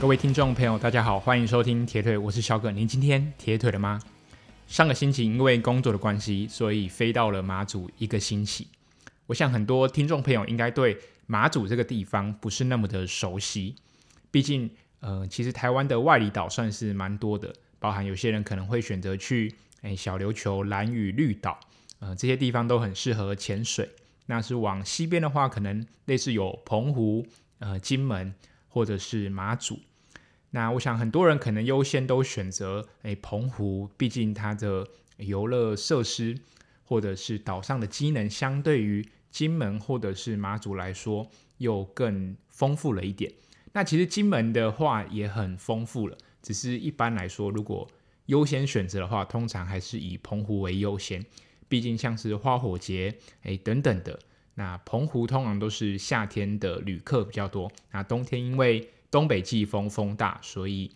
各位听众朋友，大家好，欢迎收听铁腿，我是小葛。您今天铁腿了吗？上个星期因为工作的关系，所以飞到了马祖一个星期。我想很多听众朋友应该对马祖这个地方不是那么的熟悉，毕竟，呃，其实台湾的外离岛算是蛮多的，包含有些人可能会选择去，诶小琉球、蓝屿、绿岛，呃，这些地方都很适合潜水。那是往西边的话，可能类似有澎湖、呃，金门或者是马祖。那我想很多人可能优先都选择诶澎湖，毕竟它的游乐设施或者是岛上的机能，相对于金门或者是马祖来说又更丰富了一点。那其实金门的话也很丰富了，只是一般来说，如果优先选择的话，通常还是以澎湖为优先。毕竟像是花火节诶等等的，那澎湖通常都是夏天的旅客比较多，那冬天因为东北季风风大，所以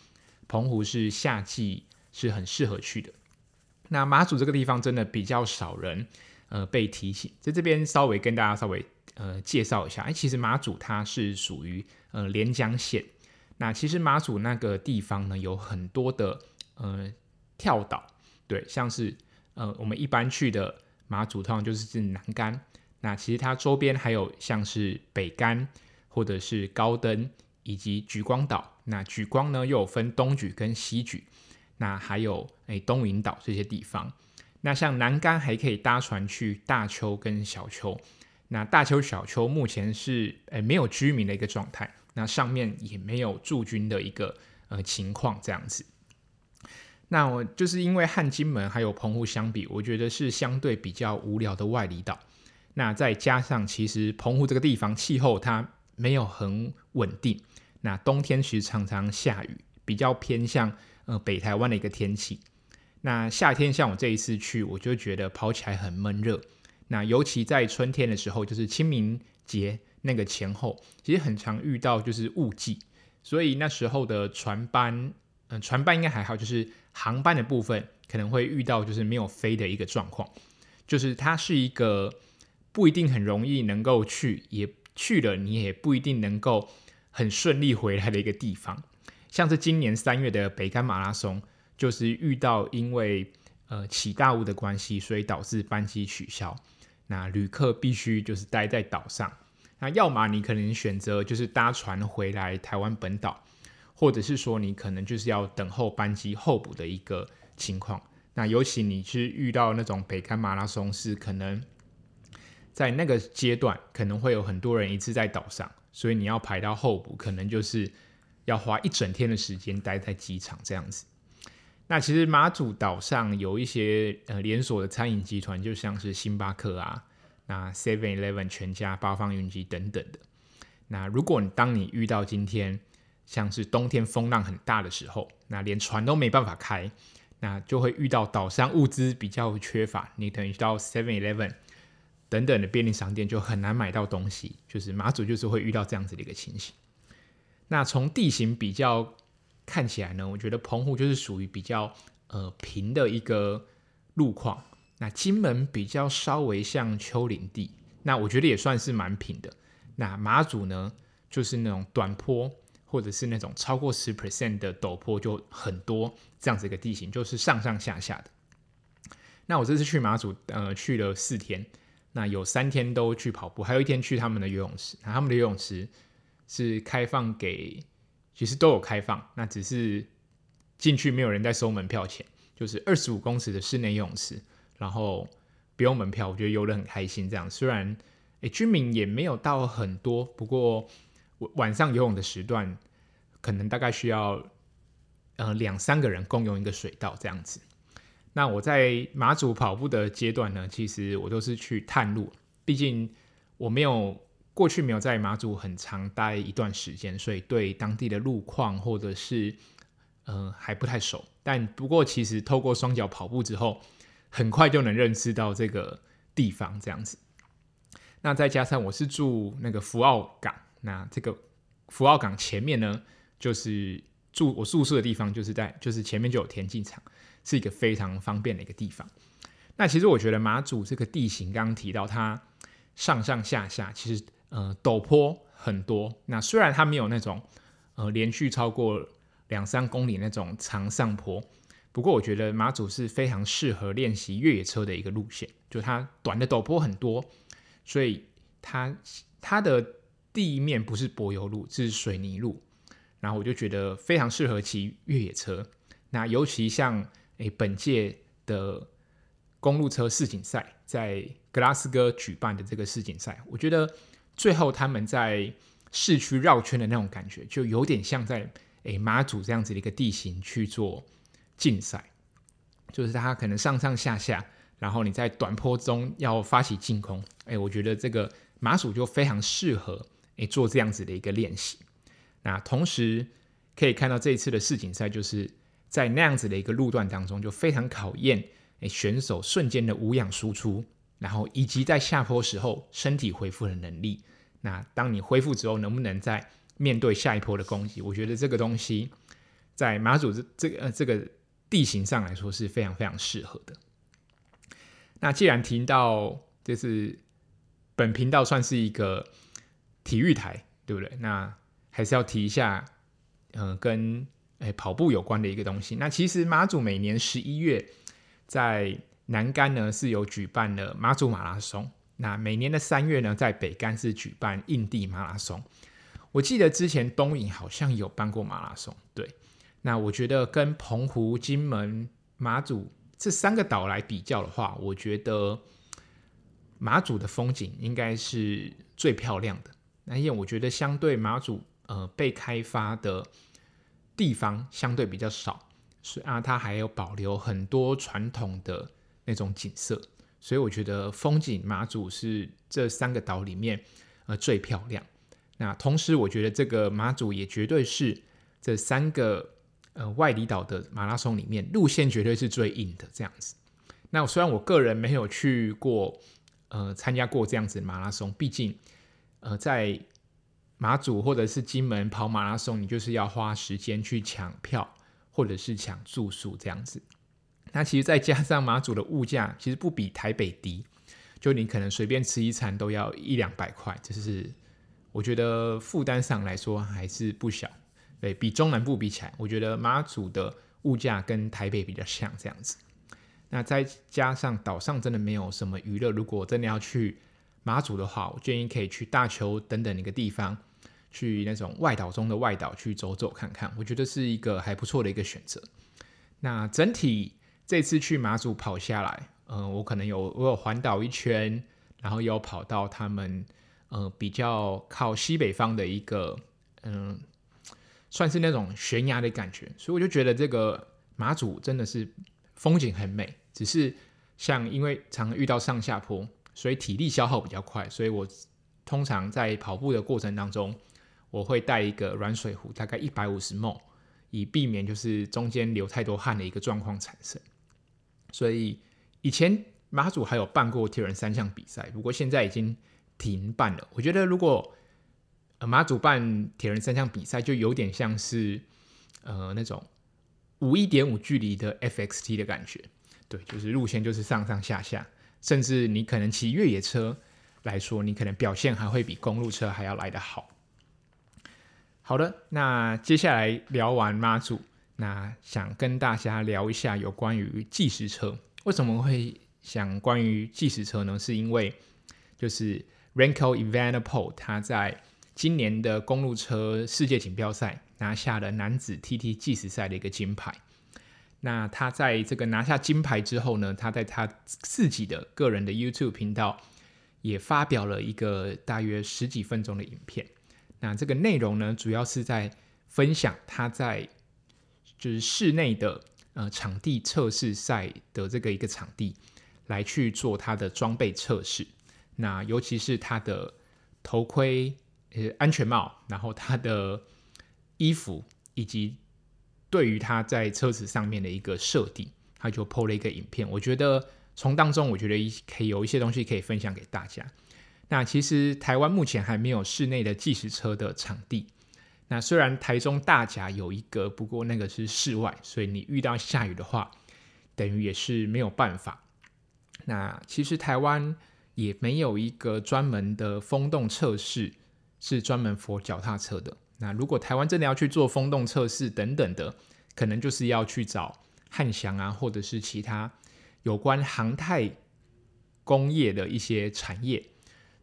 澎湖是夏季是很适合去的。那马祖这个地方真的比较少人呃被提醒，在这边稍微跟大家稍微呃介绍一下。哎，其实马祖它是属于呃连江县。那其实马祖那个地方呢，有很多的呃跳岛，对，像是呃我们一般去的马祖通常就是是南竿。那其实它周边还有像是北竿或者是高登。以及莒光岛，那莒光呢又有分东莒跟西莒，那还有诶东引岛这些地方。那像南竿还可以搭船去大坵跟小坵。那大坵小坵目前是诶没有居民的一个状态，那上面也没有驻军的一个呃情况这样子。那我就是因为和金门还有澎湖相比，我觉得是相对比较无聊的外离岛。那再加上其实澎湖这个地方气候它没有很稳定。那冬天其实常常下雨，比较偏向呃北台湾的一个天气。那夏天像我这一次去，我就觉得跑起来很闷热。那尤其在春天的时候，就是清明节那个前后，其实很常遇到就是雾季，所以那时候的船班，嗯、船班应该还好，就是航班的部分可能会遇到就是没有飞的一个状况，就是它是一个不一定很容易能够去，也去了你也不一定能够。很顺利回来的一个地方，像是今年三月的北竿马拉松，就是遇到因为呃起大雾的关系，所以导致班机取消。那旅客必须就是待在岛上，那要么你可能选择就是搭船回来台湾本岛，或者是说你可能就是要等候班机候补的一个情况。那尤其你是遇到那种北竿马拉松，是可能在那个阶段可能会有很多人一次在岛上。所以你要排到候补，可能就是要花一整天的时间待在机场这样子。那其实马祖岛上有一些呃连锁的餐饮集团，就像是星巴克啊、那 Seven Eleven、全家、八方云集等等的。那如果你当你遇到今天像是冬天风浪很大的时候，那连船都没办法开，那就会遇到岛上物资比较缺乏，你等于到 Seven Eleven。等等的便利商店就很难买到东西，就是马祖就是会遇到这样子的一个情形。那从地形比较看起来呢，我觉得澎湖就是属于比较呃平的一个路况。那金门比较稍微像丘陵地，那我觉得也算是蛮平的。那马祖呢，就是那种短坡或者是那种超过十 percent 的陡坡就很多这样子一个地形，就是上上下下的。那我这次去马祖，呃，去了四天。那有三天都去跑步，还有一天去他们的游泳池。那他们的游泳池是开放给，其实都有开放，那只是进去没有人在收门票钱，就是二十五公尺的室内游泳池，然后不用门票，我觉得游得很开心。这样虽然诶居民也没有到很多，不过晚上游泳的时段可能大概需要呃两三个人共用一个水道这样子。那我在马祖跑步的阶段呢，其实我都是去探路，毕竟我没有过去没有在马祖很长待一段时间，所以对当地的路况或者是呃还不太熟。但不过其实透过双脚跑步之后，很快就能认识到这个地方这样子。那再加上我是住那个福澳港，那这个福澳港前面呢，就是住我宿舍的地方，就是在就是前面就有田径场。是一个非常方便的一个地方。那其实我觉得马祖这个地形，刚刚提到它上上下下，其实呃陡坡很多。那虽然它没有那种呃连续超过两三公里那种长上坡。不过我觉得马祖是非常适合练习越野车的一个路线，就它短的陡坡很多，所以它它的地面不是柏油路，是水泥路，然后我就觉得非常适合骑越野车。那尤其像诶本届的公路车世锦赛，在格拉斯哥举办的这个世锦赛，我觉得最后他们在市区绕圈的那种感觉，就有点像在诶马祖这样子的一个地形去做。竞赛就是他可能上上下下，然后你在短坡中要发起进攻，哎，我觉得这个马祖就非常适合哎做这样子的一个练习。那同时可以看到这一次的世锦赛，就是在那样子的一个路段当中，就非常考验哎选手瞬间的无氧输出，然后以及在下坡时候身体恢复的能力。那当你恢复之后，能不能再面对下一波的攻击？我觉得这个东西在马祖这这个呃这个。地形上来说是非常非常适合的。那既然提到，就是本频道算是一个体育台，对不对？那还是要提一下，嗯、呃，跟诶、跑步有关的一个东西。那其实马祖每年十一月在南竿呢是有举办了马祖马拉松，那每年的三月呢在北竿是举办印地马拉松。我记得之前东引好像有办过马拉松，对。那我觉得跟澎湖、金门、马祖这三个岛来比较的话，我觉得马祖的风景应该是最漂亮的。那因为我觉得相对马祖呃被开发的地方相对比较少，所以啊它还有保留很多传统的那种景色，所以我觉得风景马祖是这三个岛里面呃最漂亮。那同时我觉得这个马祖也绝对是这三个。呃，外离岛的马拉松里面，路线绝对是最硬的这样子。那虽然我个人没有去过，呃，参加过这样子马拉松，毕竟，呃，在马祖或者是金门跑马拉松，你就是要花时间去抢票，或者是抢住宿这样子。那其实再加上马祖的物价，其实不比台北低，就你可能随便吃一餐都要一两百块，就是我觉得负担上来说还是不小。对，比中南部比起来，我觉得马祖的物价跟台北比较像这样子。那再加上岛上真的没有什么娱乐，如果真的要去马祖的话，我建议可以去大邱等等一个地方，去那种外岛中的外岛去走走看看，我觉得是一个还不错的一个选择。那整体这次去马祖跑下来，嗯、我可能有我有环岛一圈，然后有跑到他们呃比较靠西北方的一个嗯。算是那种悬崖的感觉，所以我就觉得这个马祖真的是风景很美，只是像因为常遇到上下坡，所以体力消耗比较快，所以我通常在跑步的过程当中，我会带一个软水壶，大概一百五十 ml，以避免就是中间流太多汗的一个状况产生。所以以前马祖还有办过铁人三项比赛，不过现在已经停办了。我觉得如果呃马祖办铁人三项比赛，就有点像是呃那种五一点五距离的 FXT 的感觉，对，就是路线就是上上下下，甚至你可能骑越野车来说，你可能表现还会比公路车还要来得好。好的，那接下来聊完妈祖，那想跟大家聊一下有关于计时车。为什么会想关于计时车呢？是因为就是 Renko e v a n a p o l 他在今年的公路车世界锦标赛拿下了男子 TT 计时赛的一个金牌。那他在这个拿下金牌之后呢，他在他自己的个人的 YouTube 频道也发表了一个大约十几分钟的影片。那这个内容呢，主要是在分享他在就是室内的呃场地测试赛的这个一个场地来去做他的装备测试。那尤其是他的头盔。呃，安全帽，然后他的衣服，以及对于他在车子上面的一个设定，他就 PO 了一个影片。我觉得从当中，我觉得一可以有一些东西可以分享给大家。那其实台湾目前还没有室内的计时车的场地。那虽然台中大甲有一个，不过那个是室外，所以你遇到下雨的话，等于也是没有办法。那其实台湾也没有一个专门的风洞测试。是专门扶脚踏车的。那如果台湾真的要去做风洞测试等等的，可能就是要去找汉翔啊，或者是其他有关航太工业的一些产业，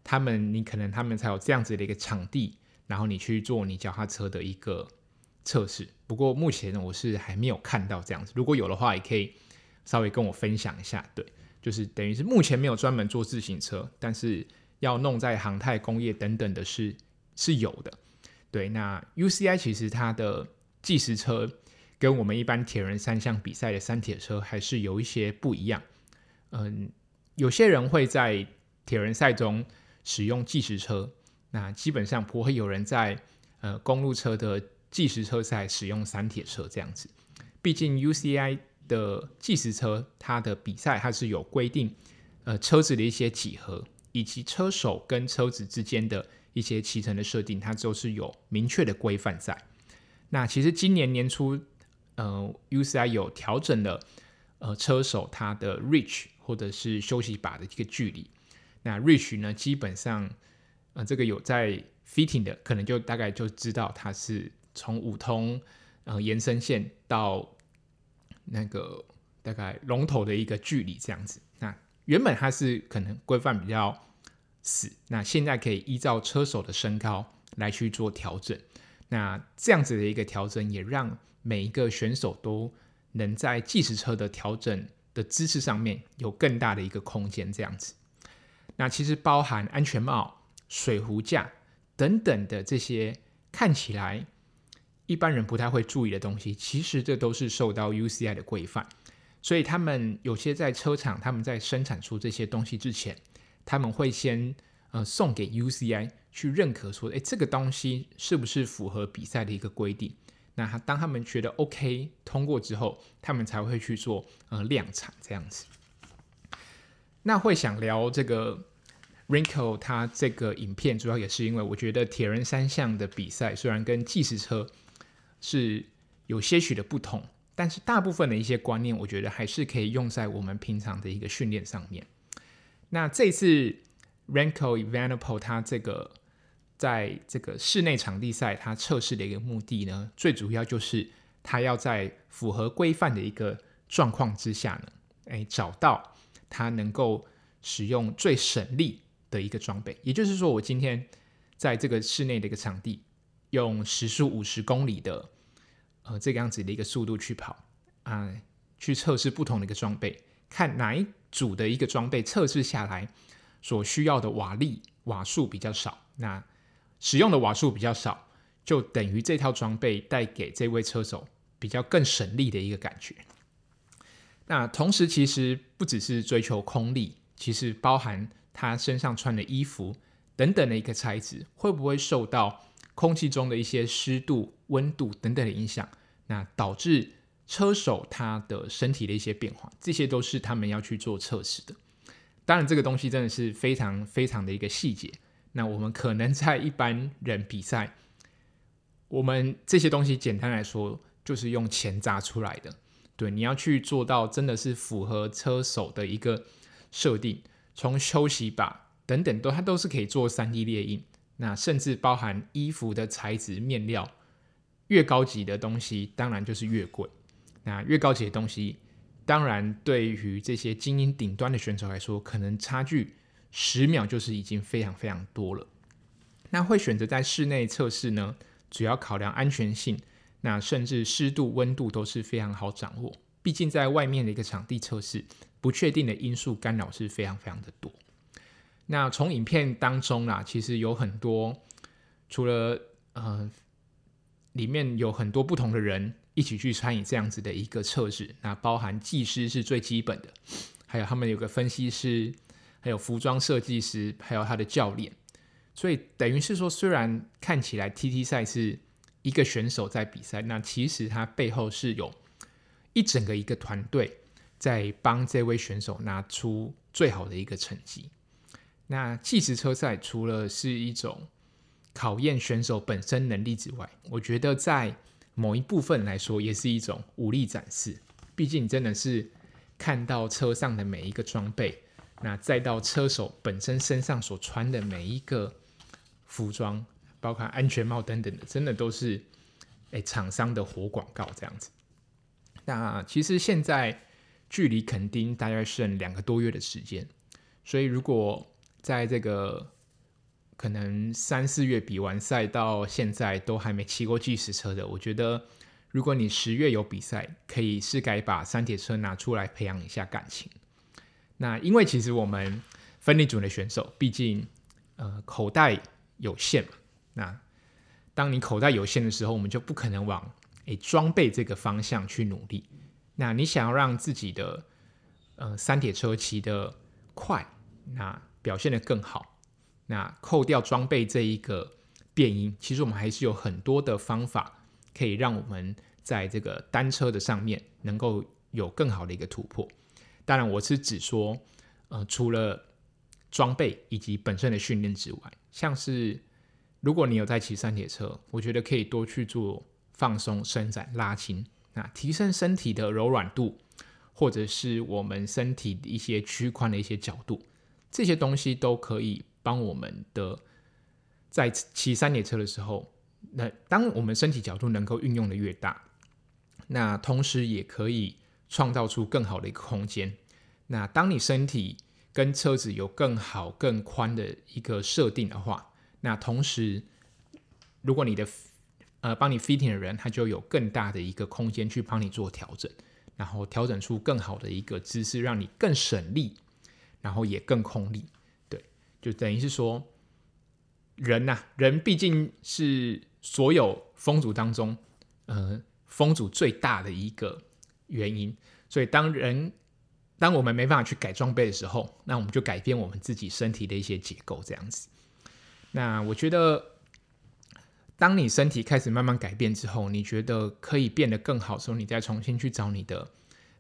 他们你可能他们才有这样子的一个场地，然后你去做你脚踏车的一个测试。不过目前呢，我是还没有看到这样子，如果有的话，也可以稍微跟我分享一下。对，就是等于是目前没有专门做自行车，但是要弄在航太工业等等的是是有的。对，那 UCI 其实它的计时车。跟我们一般铁人三项比赛的三铁车还是有一些不一样。嗯，有些人会在铁人赛中使用计时车，那基本上不会有人在呃公路车的计时车赛使用三铁车这样子。毕竟 UCI 的计时车，它的比赛它是有规定，呃，车子的一些几何以及车手跟车子之间的一些骑乘的设定，它都是有明确的规范在。那其实今年年初。呃，UCI 有调整了，呃，车手他的 reach 或者是休息把的一个距离。那 reach 呢，基本上，呃，这个有在 fitting 的，可能就大概就知道它是从五通呃延伸线到那个大概龙头的一个距离这样子。那原本它是可能规范比较死，那现在可以依照车手的身高来去做调整。那这样子的一个调整也让每一个选手都能在计时车的调整的姿势上面有更大的一个空间，这样子。那其实包含安全帽、水壶架等等的这些看起来一般人不太会注意的东西，其实这都是受到 UCI 的规范。所以他们有些在车厂，他们在生产出这些东西之前，他们会先呃送给 UCI 去认可，说，诶，这个东西是不是符合比赛的一个规定？那当他们觉得 OK 通过之后，他们才会去做呃量产这样子。那会想聊这个 Renko 他这个影片，主要也是因为我觉得铁人三项的比赛虽然跟计时车是有些许的不同，但是大部分的一些观念，我觉得还是可以用在我们平常的一个训练上面。那这次 Renko Evenepoel 他这个。在这个室内场地赛，它测试的一个目的呢，最主要就是它要在符合规范的一个状况之下呢，哎，找到它能够使用最省力的一个装备。也就是说，我今天在这个室内的一个场地，用时速五十公里的呃这个样子的一个速度去跑啊、去测试不同的一个装备，看哪一组的一个装备测试下来所需要的瓦力瓦数比较少，那。使用的瓦数比较少，就等于这套装备带给这位车手比较更省力的一个感觉。那同时，其实不只是追求空力，其实包含他身上穿的衣服等等的一个材质，会不会受到空气中的一些湿度、温度等等的影响，那导致车手他的身体的一些变化，这些都是他们要去做测试的。当然，这个东西真的是非常非常的一个细节。那我们可能在一般人比赛，我们这些东西简单来说就是用钱砸出来的。对，你要去做到真的是符合车手的一个设定，从休息吧等等都它都是可以做 3D 列印。那甚至包含衣服的材质面料，越高级的东西当然就是越贵。那越高级的东西，当然对于这些精英顶端的选手来说，可能差距。十秒就是已经非常非常多了。那会选择在室内测试呢？主要考量安全性，那甚至湿度、温度都是非常好掌握。毕竟在外面的一个场地测试，不确定的因素干扰是非常非常的多。那从影片当中啦，其实有很多，除了呃，里面有很多不同的人一起去参与这样子的一个测试。那包含技师是最基本的，还有他们有个分析师。还有服装设计师，还有他的教练，所以等于是说，虽然看起来 TT 赛是一个选手在比赛，那其实他背后是有一整个一个团队在帮这位选手拿出最好的一个成绩。那计时车赛除了是一种考验选手本身能力之外，我觉得在某一部分来说，也是一种武力展示。毕竟真的是看到车上的每一个装备。那再到车手本身身上所穿的每一个服装，包括安全帽等等的，真的都是诶厂商的活广告这样子。那其实现在距离垦丁大概剩两个多月的时间，所以如果在这个可能三四月比完赛到现在都还没骑过计时车的，我觉得如果你十月有比赛，可以是该把三铁车拿出来培养一下感情。那因为其实我们分离组的选手，毕竟呃口袋有限嘛，那当你口袋有限的时候，我们就不可能往诶装备这个方向去努力。那你想要让自己的呃三铁车骑得快，那表现得更好，那扣掉装备这一个变因，其实我们还是有很多的方法可以让我们在这个单车的上面能够有更好的一个突破。当然，我是指说，呃，除了装备以及本身的训练之外，像是如果你有在骑三铁车，我觉得可以多去做放松、伸展、拉筋，那提升身体的柔软度，或者是我们身体的一些屈髋的一些角度，这些东西都可以帮我们的在骑三铁车的时候，那当我们身体角度能够运用的越大，那同时也可以。创造出更好的一个空间。那当你身体跟车子有更好、更宽的一个设定的话，那同时，如果你的呃帮你 fitting 的人，他就有更大的一个空间去帮你做调整，然后调整出更好的一个姿势，让你更省力，然后也更空力。对，就等于是说，人呐、人毕竟是所有风组当中，呃，风组最大的一个。原因，所以当人当我们没办法去改装备的时候，那我们就改变我们自己身体的一些结构，这样子。那我觉得，当你身体开始慢慢改变之后，你觉得可以变得更好的时候，你再重新去找你的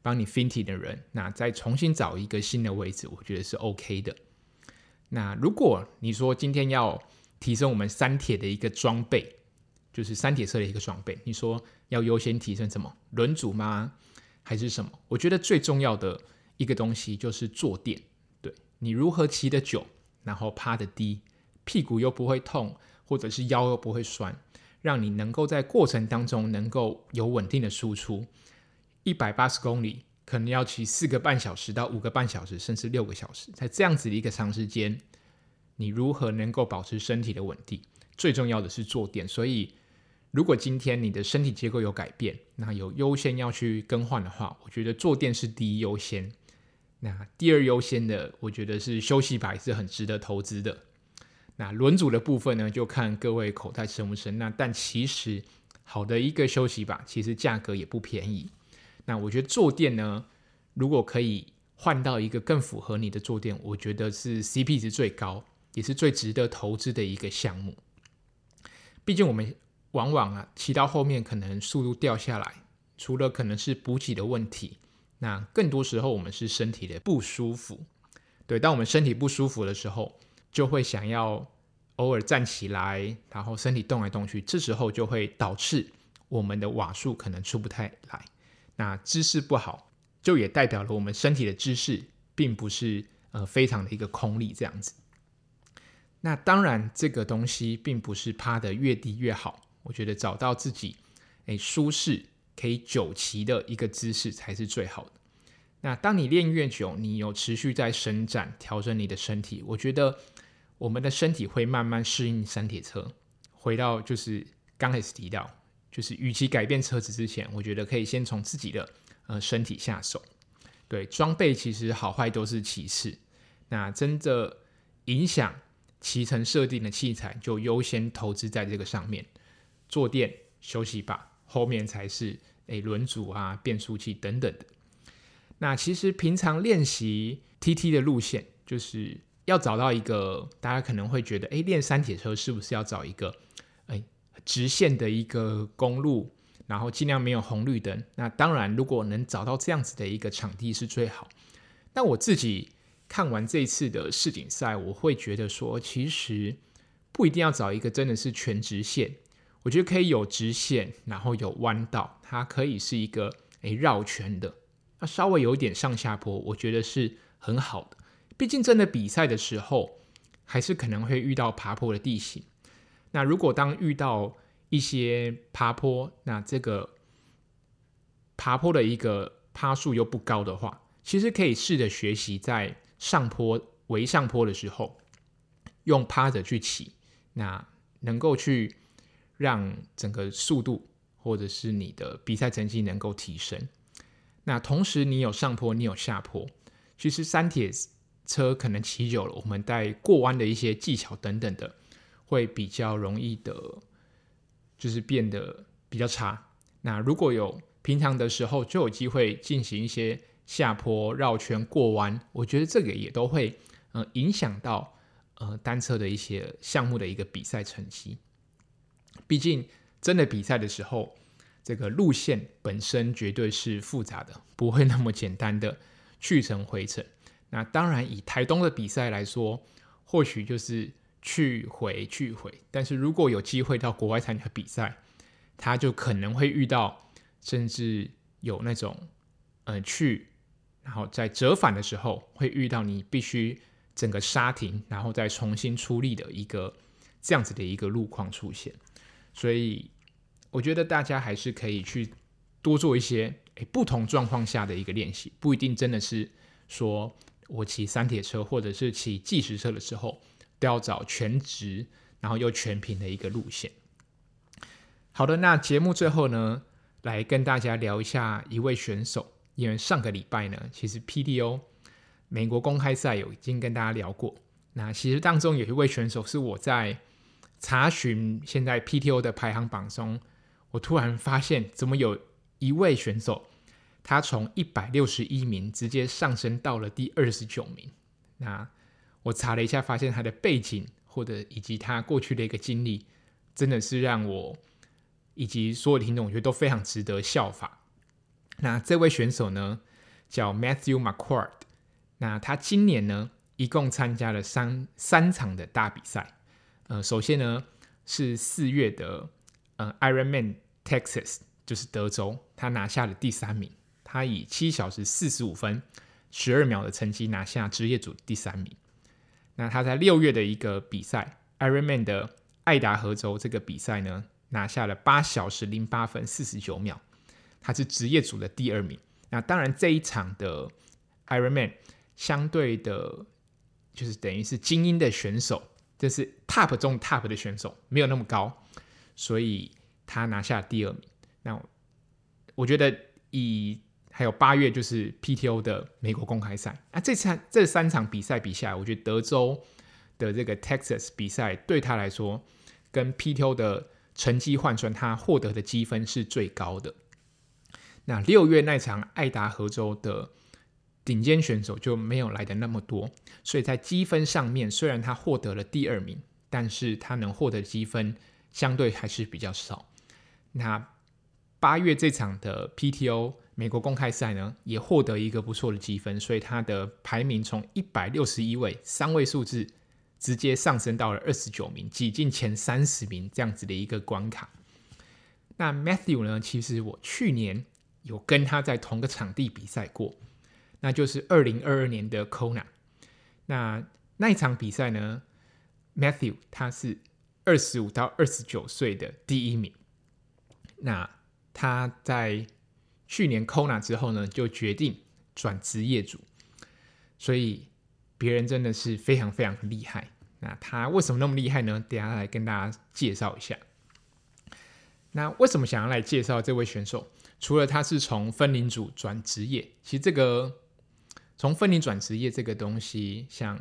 帮你 fitting 的人，那再重新找一个新的位置，我觉得是 OK 的。那如果你说今天要提升我们三铁的一个装备，就是三铁车的一个装备，你说要优先提升什么？轮组吗？还是什么？我觉得最重要的一个东西就是坐垫。对，你如何骑得久，然后趴得低，屁股又不会痛，或者是腰又不会酸，让你能够在过程当中能够有稳定的输出。一百八十公里可能要骑四个半小时到五个半小时，甚至六个小时，在这样子的一个长时间，你如何能够保持身体的稳定？最重要的是坐垫，所以。如果今天你的身体结构有改变，那有优先要去更换的话，我觉得坐垫是第一优先。那第二优先的，我觉得是休息把是很值得投资的。那轮组的部分呢，就看各位口袋深不深。那但其实好的一个休息吧，其实价格也不便宜。那我觉得坐垫呢，如果可以换到一个更符合你的坐垫，我觉得是 CP 值最高，也是最值得投资的一个项目。毕竟我们。往往啊，骑到后面可能速度掉下来，除了可能是补给的问题，那更多时候我们是身体的不舒服。对，当我们身体不舒服的时候，就会想要偶尔站起来，然后身体动来动去，这时候就会导致我们的瓦数可能出不太来。那姿势不好，就也代表了我们身体的姿势并不是呃非常的一个空力这样子。那当然，这个东西并不是趴得越低越好。我觉得找到自己诶舒适可以久骑的一个姿势才是最好的。那当你练越久，你有持续在伸展、调整你的身体，我觉得我们的身体会慢慢适应三铁车。回到就是刚开始提到，就是与其改变车子之前，我觉得可以先从自己的呃身体下手。对，装备其实好坏都是其次，那真的影响骑乘设定的器材，就优先投资在这个上面。坐垫、休息把，后面才是诶轮组啊、变速器等等的。那其实平常练习 TT 的路线，就是要找到一个大家可能会觉得，诶练三铁车是不是要找一个诶直线的一个公路，然后尽量没有红绿灯？那当然，如果能找到这样子的一个场地是最好。但我自己看完这次的世锦赛，我会觉得说，其实不一定要找一个真的是全直线。我觉得可以有直线，然后有弯道，它可以是一个诶绕圈的，那稍微有一点上下坡，我觉得是很好的。毕竟真的比赛的时候，还是可能会遇到爬坡的地形。那如果当遇到一些爬坡，那这个爬坡的一个趴数又不高的话，其实可以试着学习在上坡、微上坡的时候，用趴着去骑，那能够去让整个速度或者是你的比赛成绩能够提升。那同时你有上坡，你有下坡，其实三铁车可能骑久了，我们在过弯的一些技巧等等的，会比较容易的，就是变得比较差。那如果有平常的时候就有机会进行一些下坡绕圈过弯，我觉得这个也都会呃影响到呃单车的一些项目的一个比赛成绩。毕竟真的比赛的时候，这个路线本身绝对是复杂的，不会那么简单的去程回程。那当然，以台东的比赛来说，或许就是去回去回。但是如果有机会到国外参加比赛，他就可能会遇到，甚至有那种，呃，去，然后在折返的时候会遇到你必须整个刹停，然后再重新出力的一个这样子的一个路况出现。所以，我觉得大家还是可以去多做一些，诶，不同状况下的一个练习，不一定真的是说。我骑三铁车或者是骑计时车的时候，都要找全直，然后又全平的一个路线。好的，那节目最后呢，来跟大家聊一下一位选手，因为上个礼拜呢，其实 PTO 美国公开赛有已经跟大家聊过。那其实当中有一位选手是我在查询现在 PTO 的排行榜中，我突然发现怎么有一位选手。他从一百六十一名直接上升到了第二十九名。那我查了一下，发现他的背景或者以及他过去的一个经历，真的是让我以及所有的听众，我觉得都非常值得效法。那这位选手呢，叫 Matthew McQuard。那他今年呢，一共参加了三三场的大比赛。呃，首先呢是四月的呃 Ironman Texas，就是德州，他拿下了第三名。他以七小时四十五分十二秒的成绩拿下职业组第三名。那他在六月的一个比赛，Ironman 的爱达荷州这个比赛呢，拿下了八小时零八分四十九秒，他是职业组的第二名。那当然这一场的 Ironman 相对的，就是等于是精英的选手，就是 Top 中 Top 的选手没有那么高，所以他拿下第二名。那我觉得以还有八月就是 PTO 的美国公开赛啊，这三这三场比赛比下来，我觉得德州的这个 Texas 比赛对他来说，跟 PTO 的成绩换算，他获得的积分是最高的。那六月那场爱达荷州的顶尖选手就没有来的那么多，所以在积分上面，虽然他获得了第二名，但是他能获得积分相对还是比较少。那八月这场的 PTO。美国公开赛呢，也获得一个不错的积分，所以他的排名从一百六十一位三位数字直接上升到了二十九名，挤进前三十名这样子的一个关卡。那 Matthew 呢，其实我去年有跟他在同个场地比赛过，那就是二零二二年的 Kona。那那一场比赛呢，Matthew 他是二十五到二十九岁的第一名。那他在去年 Kona 之后呢，就决定转职业组，所以别人真的是非常非常厉害。那他为什么那么厉害呢？等下来跟大家介绍一下。那为什么想要来介绍这位选手？除了他是从分龄组转职业，其实这个从分龄转职业这个东西，像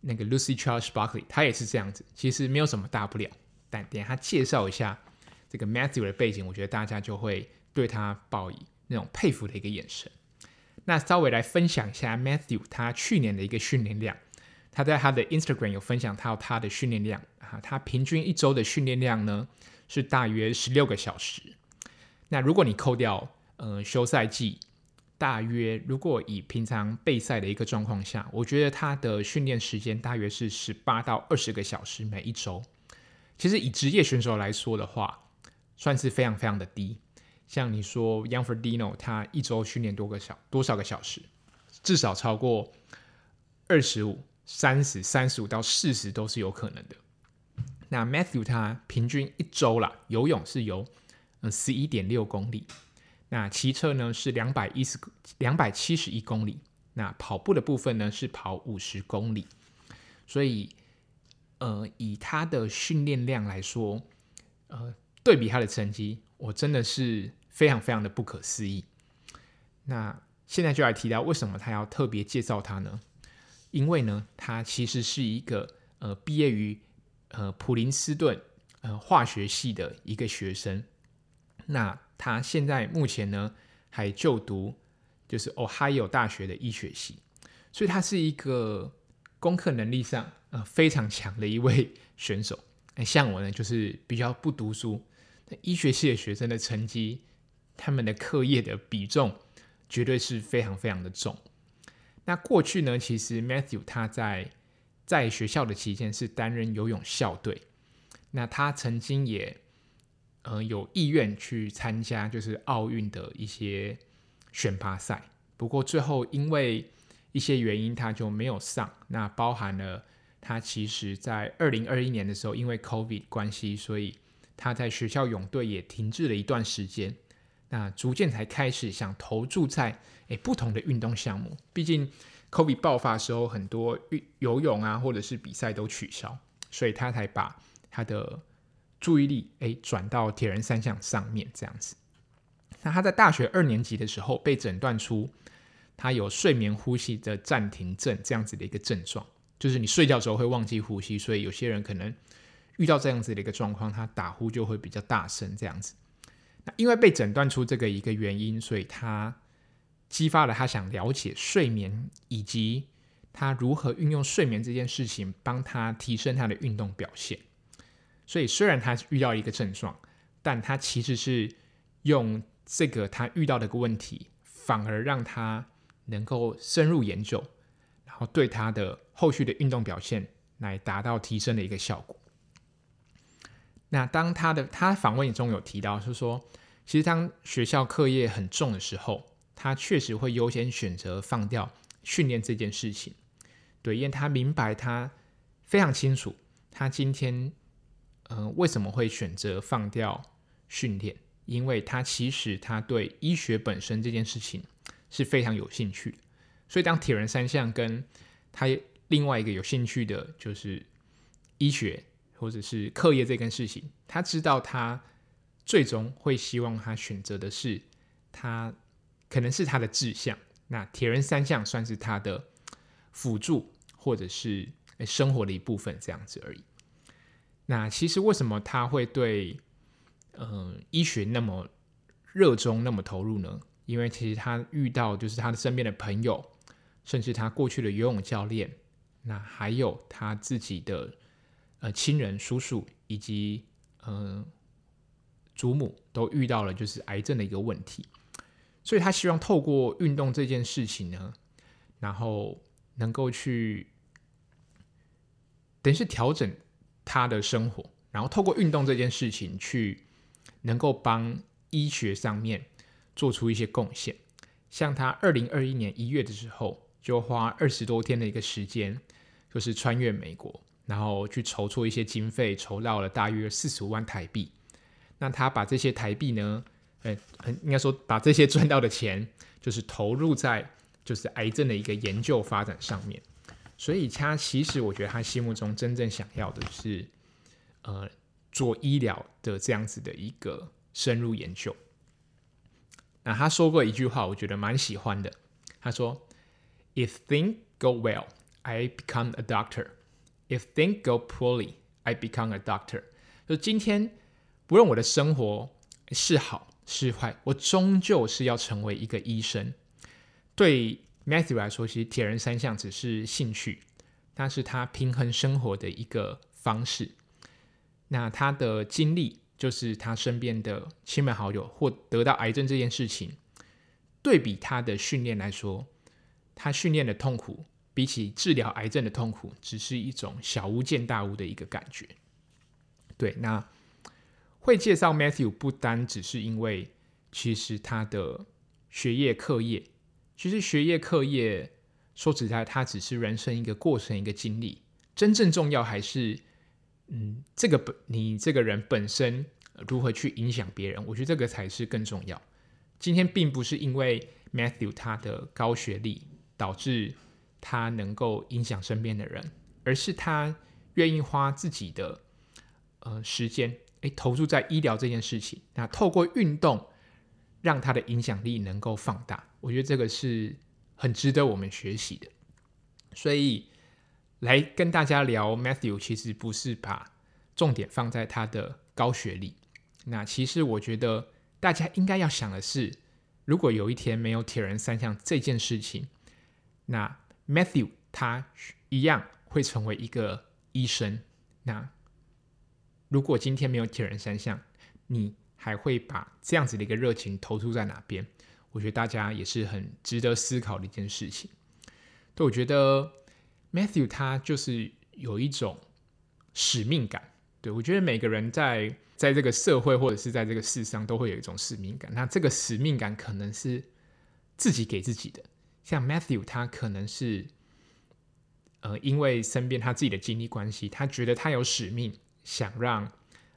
那个 Lucy Charles Buckley，他也是这样子，其实没有什么大不了。但等下他介绍一下这个 Matthew 的背景，我觉得大家就会。对他报以那种佩服的一个眼神。那稍微来分享一下 Matthew 他去年的一个训练量。他在他的 Instagram 有分享到他的训练量啊，他平均一周的训练量呢是大约十六个小时。那如果你扣掉呃休赛季，大约如果以平常备赛的一个状况下，我觉得他的训练时间大约是十八到二十个小时每一周。其实以职业选手来说的话，算是非常非常的低。像你说，Young Ferdino 他一周训练多个小多少个小时？至少超过二十五、三十、三十五到四十都是有可能的。那 Matthew 他平均一周啦，游泳是游嗯十一点六公里，那骑车呢是两百一十两百七十一公里，那跑步的部分呢是跑五十公里，所以呃以他的训练量来说，呃对比他的成绩，我真的是非常非常的不可思议。那现在就来提到为什么他要特别介绍他呢？因为呢，他其实是一个呃毕业于呃普林斯顿呃化学系的一个学生。那他现在目前呢还就读就是 Ohio 大学的医学系，所以他是一个功课能力上呃非常强的一位 选手。那像我呢，就是比较不读书，那医学系的学生的成绩，他们的课业的比重绝对是非常非常的重。那过去呢，其实 Matthew 他在在学校的期间是担任游泳校队。那他曾经也呃有意愿去参加就是奥运的一些选拔赛，不过最后因为一些原因他就没有上。那包含了他其实在二零二一年的时候，因为 COVID 关系，所以他在学校泳队也停滞了一段时间。那逐渐才开始想投注在诶不同的运动项目，毕竟 COVID 爆发的时候，很多运游泳啊或者是比赛都取消，所以他才把他的注意力诶转到铁人三项上面这样子。那他在大学二年级的时候被诊断出他有睡眠呼吸的暂停症这样子的一个症状，就是你睡觉的时候会忘记呼吸，所以有些人可能遇到这样子的一个状况，他打呼就会比较大声这样子。那因为被诊断出这个一个原因，所以他激发了他想了解睡眠以及他如何运用睡眠这件事情，帮他提升他的运动表现。所以虽然他遇到一个症状，但他其实是用这个他遇到的一个问题，反而让他能够深入研究，然后对他的后续的运动表现来达到提升的一个效果。那当他的他访问中有提到，是说，其实当学校课业很重的时候，他确实会优先选择放掉训练这件事情。对，因为他明白，他非常清楚，他今天，嗯、呃，为什么会选择放掉训练？因为他其实他对医学本身这件事情是非常有兴趣。所以，当铁人三项跟他另外一个有兴趣的，就是医学。或者是课业这件事情，他知道他最终会希望他选择的是他可能是他的志向。那铁人三项算是他的辅助或者是生活的一部分这样子而已。那其实为什么他会对嗯、呃、医学那么热衷、那么投入呢？因为其实他遇到就是他的身边的朋友，甚至他过去的游泳教练，那还有他自己的。呃，亲人、叔叔以及嗯、呃、祖母都遇到了就是癌症的一个问题，所以他希望透过运动这件事情呢，然后能够去等于是调整他的生活，然后透过运动这件事情去能够帮医学上面做出一些贡献。像他二零二一年一月的时候，就花二十多天的一个时间，就是穿越美国。然后去筹措一些经费，筹到了大约四十五万台币。那他把这些台币呢，呃，应该说把这些赚到的钱，就是投入在就是癌症的一个研究发展上面。所以他其实我觉得他心目中真正想要的是，呃，做医疗的这样子的一个深入研究。那他说过一句话，我觉得蛮喜欢的。他说：“If things go well, I become a doctor.” If things go poorly, I become a doctor。就今天，不论我的生活是好是坏，我终究是要成为一个医生。对 Matthew 来说，其实铁人三项只是兴趣，但是他平衡生活的一个方式。那他的经历，就是他身边的亲朋好友或得到癌症这件事情，对比他的训练来说，他训练的痛苦。比起治疗癌症的痛苦，只是一种小巫见大巫的一个感觉。对，那会介绍 Matthew 不单只是因为，其实他的学业课业，其实学业课业说实在，他只是人生一个过程，一个经历。真正重要还是嗯，这个本你这个人本身如何去影响别人，我觉得这个才是更重要。今天并不是因为 Matthew 他的高学历导致他能够影响身边的人，而是他愿意花自己的呃时间，诶，投注在医疗这件事情。那透过运动，让他的影响力能够放大。我觉得这个是很值得我们学习的。所以来跟大家聊 Matthew，其实不是把重点放在他的高学历。那其实我觉得。大家应该要想的是，如果有一天没有铁人三项这件事情，那 Matthew 他一样会成为一个医生。那如果今天没有铁人三项，你还会把这样子的一个热情投注在哪边？我觉得大家也是很值得思考的一件事情。对，我觉得 Matthew 他就是有一种使命感。对，我觉得每个人在在这个社会或者是在这个世上都会有一种使命感。那这个使命感可能是自己给自己的，像 Matthew 他可能是呃因为身边他自己的经历关系，他觉得他有使命，想让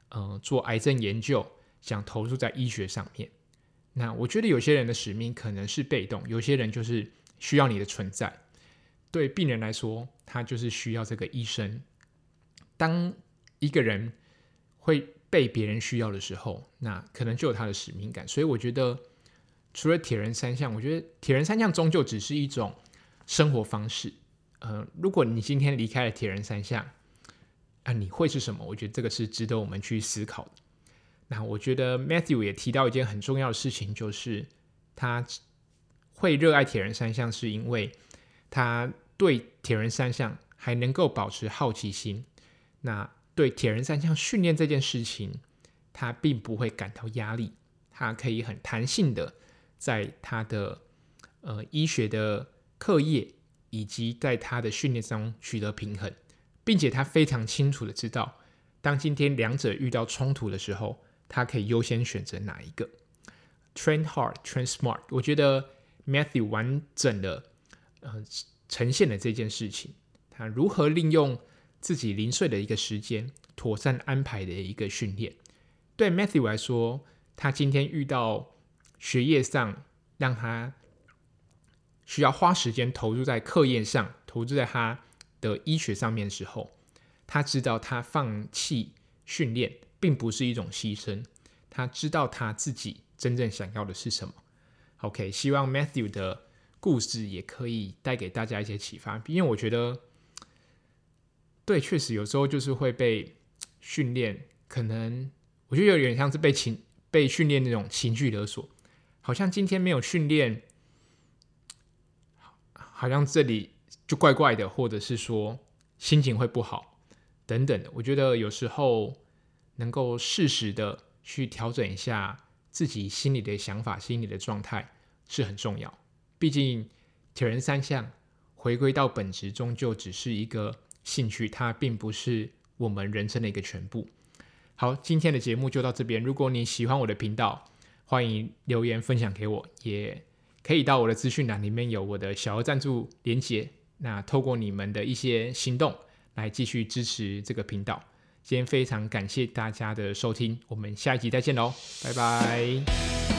呃做癌症研究，想投入在医学上面。那我觉得有些人的使命可能是被动，有些人就是需要你的存在。对病人来说，他就是需要这个医生。当一个人会被别人需要的时候，那可能就有他的使命感。所以我觉得，除了铁人三项，我觉得铁人三项终究只是一种生活方式。呃，如果你今天离开了铁人三项，啊、你会是什么？我觉得这个是值得我们去思考的。那我觉得 Matthew 也提到一件很重要的事情，就是他会热爱铁人三项，是因为他对铁人三项还能够保持好奇心。那对铁人三项训练这件事情，他并不会感到压力，他可以很弹性的在他的呃医学的课业以及在他的训练中取得平衡，并且他非常清楚的知道，当今天两者遇到冲突的时候，他可以优先选择哪一个。Train hard, train smart。我觉得 Matthew 完整的呃呈现了这件事情，他如何利用。自己零碎的一个时间，妥善安排的一个训练。对 Matthew 来说，他今天遇到学业上让他需要花时间投入在课业上，投入在他的医学上面的时候，他知道他放弃训练并不是一种牺牲。他知道他自己真正想要的是什么。OK，希望 Matthew 的故事也可以带给大家一些启发，因为我觉得。对，确实有时候就是会被训练，可能我觉得有点像是被情被训练那种情绪勒索，好像今天没有训练，好像这里就怪怪的，或者是说心情会不好等等的。我觉得有时候能够适时的去调整一下自己心里的想法、心里的状态是很重要。毕竟铁人三项回归到本质，终究只是一个。兴趣，它并不是我们人生的一个全部。好，今天的节目就到这边。如果你喜欢我的频道，欢迎留言分享给我，也可以到我的资讯栏里面有我的小额赞助连接。那透过你们的一些行动来继续支持这个频道。今天非常感谢大家的收听，我们下一集再见喽，拜拜。